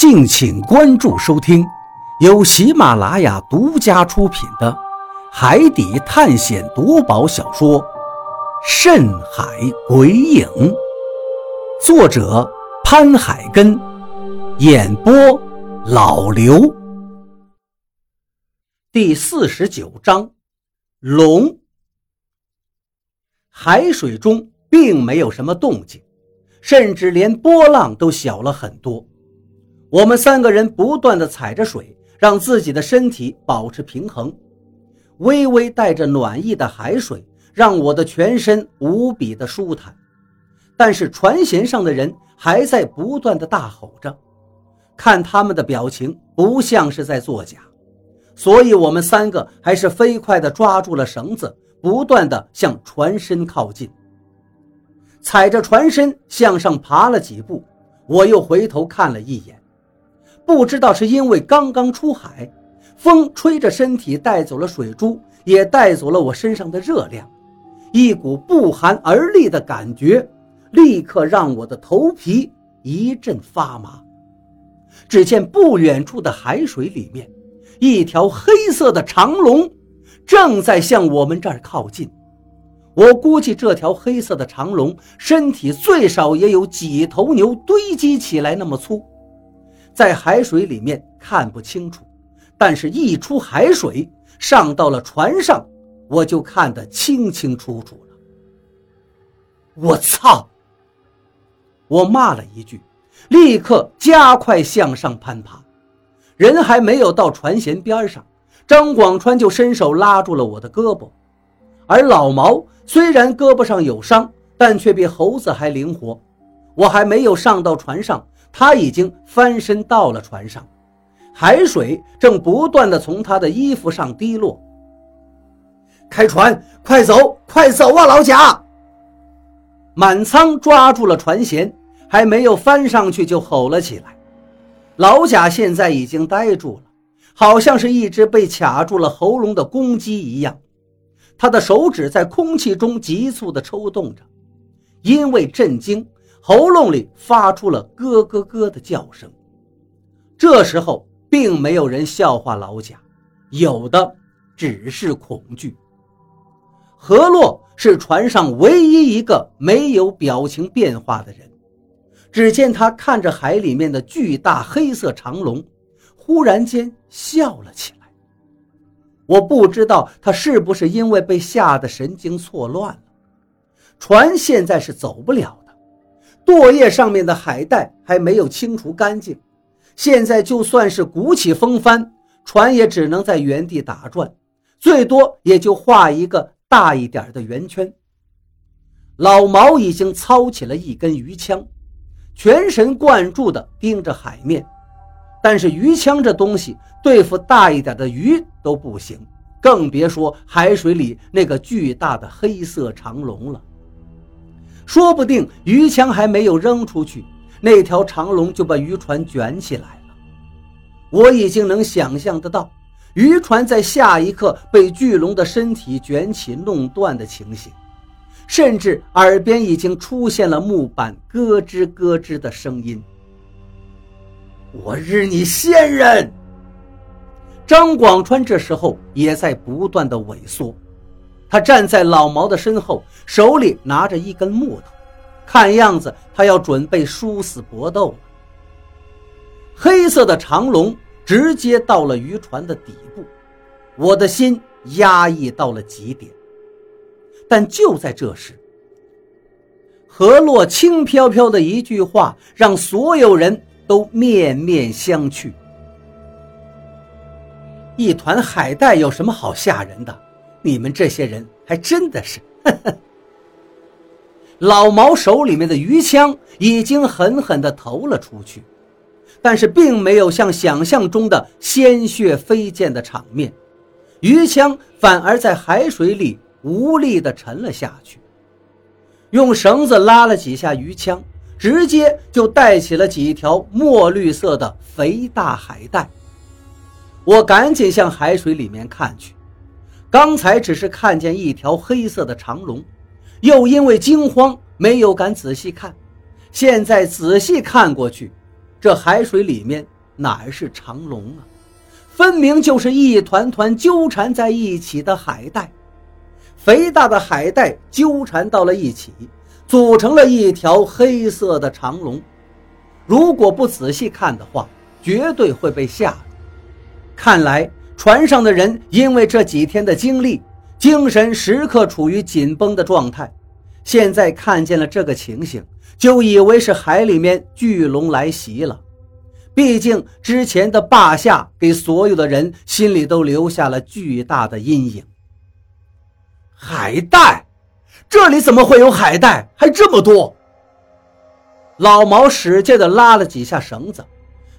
敬请关注收听，由喜马拉雅独家出品的《海底探险夺宝小说》《深海鬼影》，作者潘海根，演播老刘。第四十九章，龙。海水中并没有什么动静，甚至连波浪都小了很多。我们三个人不断地踩着水，让自己的身体保持平衡。微微带着暖意的海水让我的全身无比的舒坦。但是船舷上的人还在不断的大吼着，看他们的表情不像是在作假，所以我们三个还是飞快地抓住了绳子，不断地向船身靠近。踩着船身向上爬了几步，我又回头看了一眼。不知道是因为刚刚出海，风吹着身体带走了水珠，也带走了我身上的热量，一股不寒而栗的感觉，立刻让我的头皮一阵发麻。只见不远处的海水里面，一条黑色的长龙正在向我们这儿靠近。我估计这条黑色的长龙身体最少也有几头牛堆积起来那么粗。在海水里面看不清楚，但是一出海水，上到了船上，我就看得清清楚楚了。我操！我骂了一句，立刻加快向上攀爬。人还没有到船舷边上，张广川就伸手拉住了我的胳膊。而老毛虽然胳膊上有伤，但却比猴子还灵活。我还没有上到船上。他已经翻身到了船上，海水正不断的从他的衣服上滴落。开船，快走，快走啊，老贾！满仓抓住了船舷，还没有翻上去就吼了起来。老贾现在已经呆住了，好像是一只被卡住了喉咙的公鸡一样，他的手指在空气中急促的抽动着，因为震惊。喉咙里发出了咯咯咯的叫声。这时候，并没有人笑话老贾，有的只是恐惧。何洛是船上唯一一个没有表情变化的人。只见他看着海里面的巨大黑色长龙，忽然间笑了起来。我不知道他是不是因为被吓得神经错乱了。船现在是走不了。舵叶上面的海带还没有清除干净，现在就算是鼓起风帆，船也只能在原地打转，最多也就画一个大一点的圆圈。老毛已经操起了一根鱼枪，全神贯注地盯着海面，但是鱼枪这东西对付大一点的鱼都不行，更别说海水里那个巨大的黑色长龙了。说不定鱼枪还没有扔出去，那条长龙就把渔船卷起来了。我已经能想象得到，渔船在下一刻被巨龙的身体卷起弄断的情形，甚至耳边已经出现了木板咯吱咯吱的声音。我日你仙人！张广川这时候也在不断的萎缩。他站在老毛的身后，手里拿着一根木头，看样子他要准备殊死搏斗了。黑色的长龙直接到了渔船的底部，我的心压抑到了极点。但就在这时，何洛轻飘飘的一句话，让所有人都面面相觑。一团海带有什么好吓人的？你们这些人还真的是，老毛手里面的鱼枪已经狠狠地投了出去，但是并没有像想象中的鲜血飞溅的场面，鱼枪反而在海水里无力地沉了下去。用绳子拉了几下鱼枪，直接就带起了几条墨绿色的肥大海带。我赶紧向海水里面看去。刚才只是看见一条黑色的长龙，又因为惊慌没有敢仔细看，现在仔细看过去，这海水里面哪是长龙啊，分明就是一团团纠缠在一起的海带，肥大的海带纠缠到了一起，组成了一条黑色的长龙。如果不仔细看的话，绝对会被吓。看来船上的人因为这几天的经历，精神时刻处于紧绷的状态。现在看见了这个情形，就以为是海里面巨龙来袭了。毕竟之前的霸下给所有的人心里都留下了巨大的阴影。海带，这里怎么会有海带？还这么多！老毛使劲地拉了几下绳子，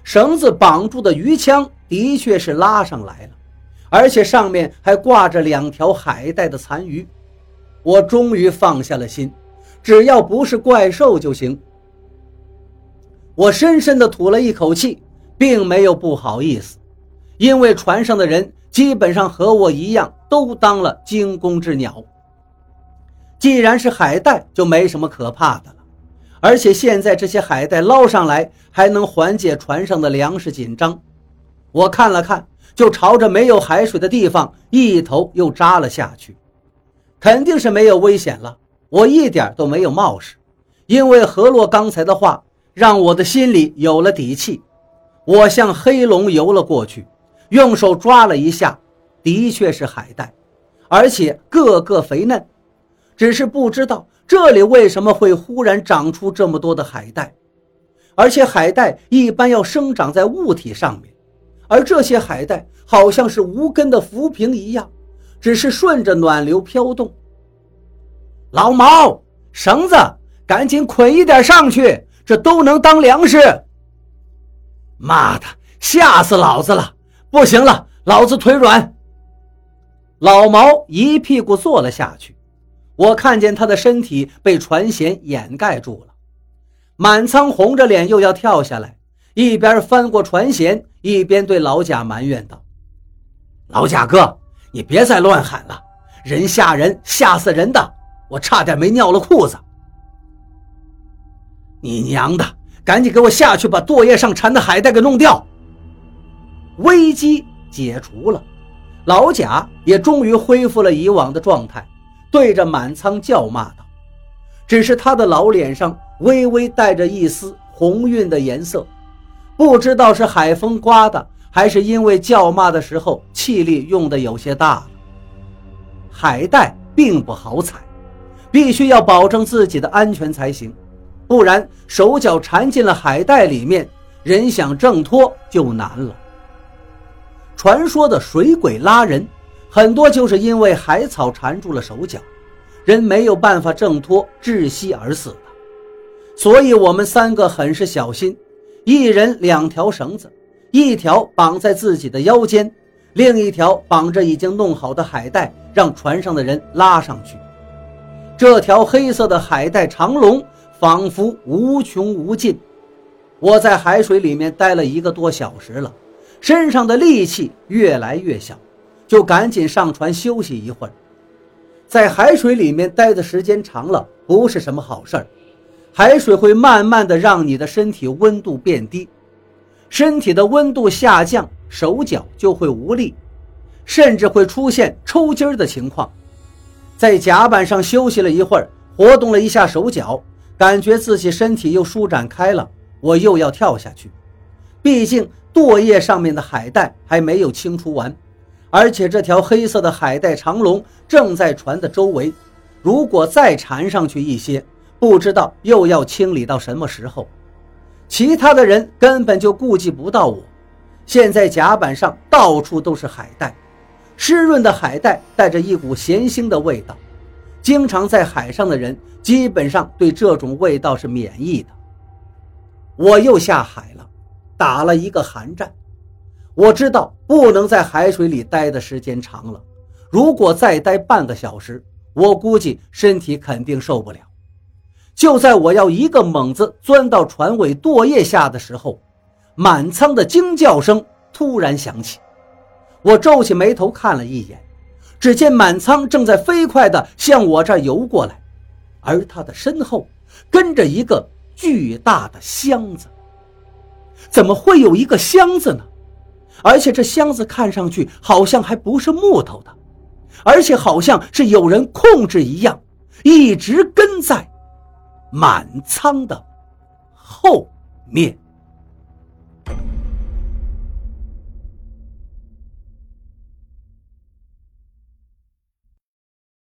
绳子绑住的鱼枪的确是拉上来了，而且上面还挂着两条海带的残余。我终于放下了心，只要不是怪兽就行。我深深地吐了一口气，并没有不好意思，因为船上的人基本上和我一样，都当了惊弓之鸟。既然是海带，就没什么可怕的了。而且现在这些海带捞上来，还能缓解船上的粮食紧张。我看了看，就朝着没有海水的地方一头又扎了下去。肯定是没有危险了，我一点都没有冒失，因为何洛刚才的话让我的心里有了底气。我向黑龙游了过去，用手抓了一下，的确是海带，而且个个肥嫩，只是不知道。这里为什么会忽然长出这么多的海带？而且海带一般要生长在物体上面，而这些海带好像是无根的浮萍一样，只是顺着暖流飘动。老毛，绳子，赶紧捆一点上去，这都能当粮食。妈的，吓死老子了！不行了，老子腿软。老毛一屁股坐了下去。我看见他的身体被船舷掩盖住了，满仓红着脸又要跳下来，一边翻过船舷，一边对老贾埋怨道：“老贾哥，你别再乱喊了，人吓人，吓死人的，我差点没尿了裤子。你娘的，赶紧给我下去把舵叶上缠的海带给弄掉。”危机解除了，老贾也终于恢复了以往的状态。对着满仓叫骂道：“只是他的老脸上微微带着一丝红晕的颜色，不知道是海风刮的，还是因为叫骂的时候气力用的有些大了。海带并不好踩，必须要保证自己的安全才行，不然手脚缠进了海带里面，人想挣脱就难了。传说的水鬼拉人。”很多就是因为海草缠住了手脚，人没有办法挣脱，窒息而死的。所以，我们三个很是小心，一人两条绳子，一条绑在自己的腰间，另一条绑着已经弄好的海带，让船上的人拉上去。这条黑色的海带长龙仿佛无穷无尽。我在海水里面待了一个多小时了，身上的力气越来越小。就赶紧上船休息一会儿，在海水里面待的时间长了，不是什么好事儿。海水会慢慢的让你的身体温度变低，身体的温度下降，手脚就会无力，甚至会出现抽筋儿的情况。在甲板上休息了一会儿，活动了一下手脚，感觉自己身体又舒展开了，我又要跳下去。毕竟舵叶上面的海带还没有清除完。而且这条黑色的海带长龙正在船的周围，如果再缠上去一些，不知道又要清理到什么时候。其他的人根本就顾及不到我。现在甲板上到处都是海带，湿润的海带带着一股咸腥的味道。经常在海上的人基本上对这种味道是免疫的。我又下海了，打了一个寒战。我知道不能在海水里待的时间长了，如果再待半个小时，我估计身体肯定受不了。就在我要一个猛子钻到船尾舵叶下的时候，满舱的惊叫声突然响起。我皱起眉头看了一眼，只见满舱正在飞快地向我这儿游过来，而他的身后跟着一个巨大的箱子。怎么会有一个箱子呢？而且这箱子看上去好像还不是木头的，而且好像是有人控制一样，一直跟在满仓的后面。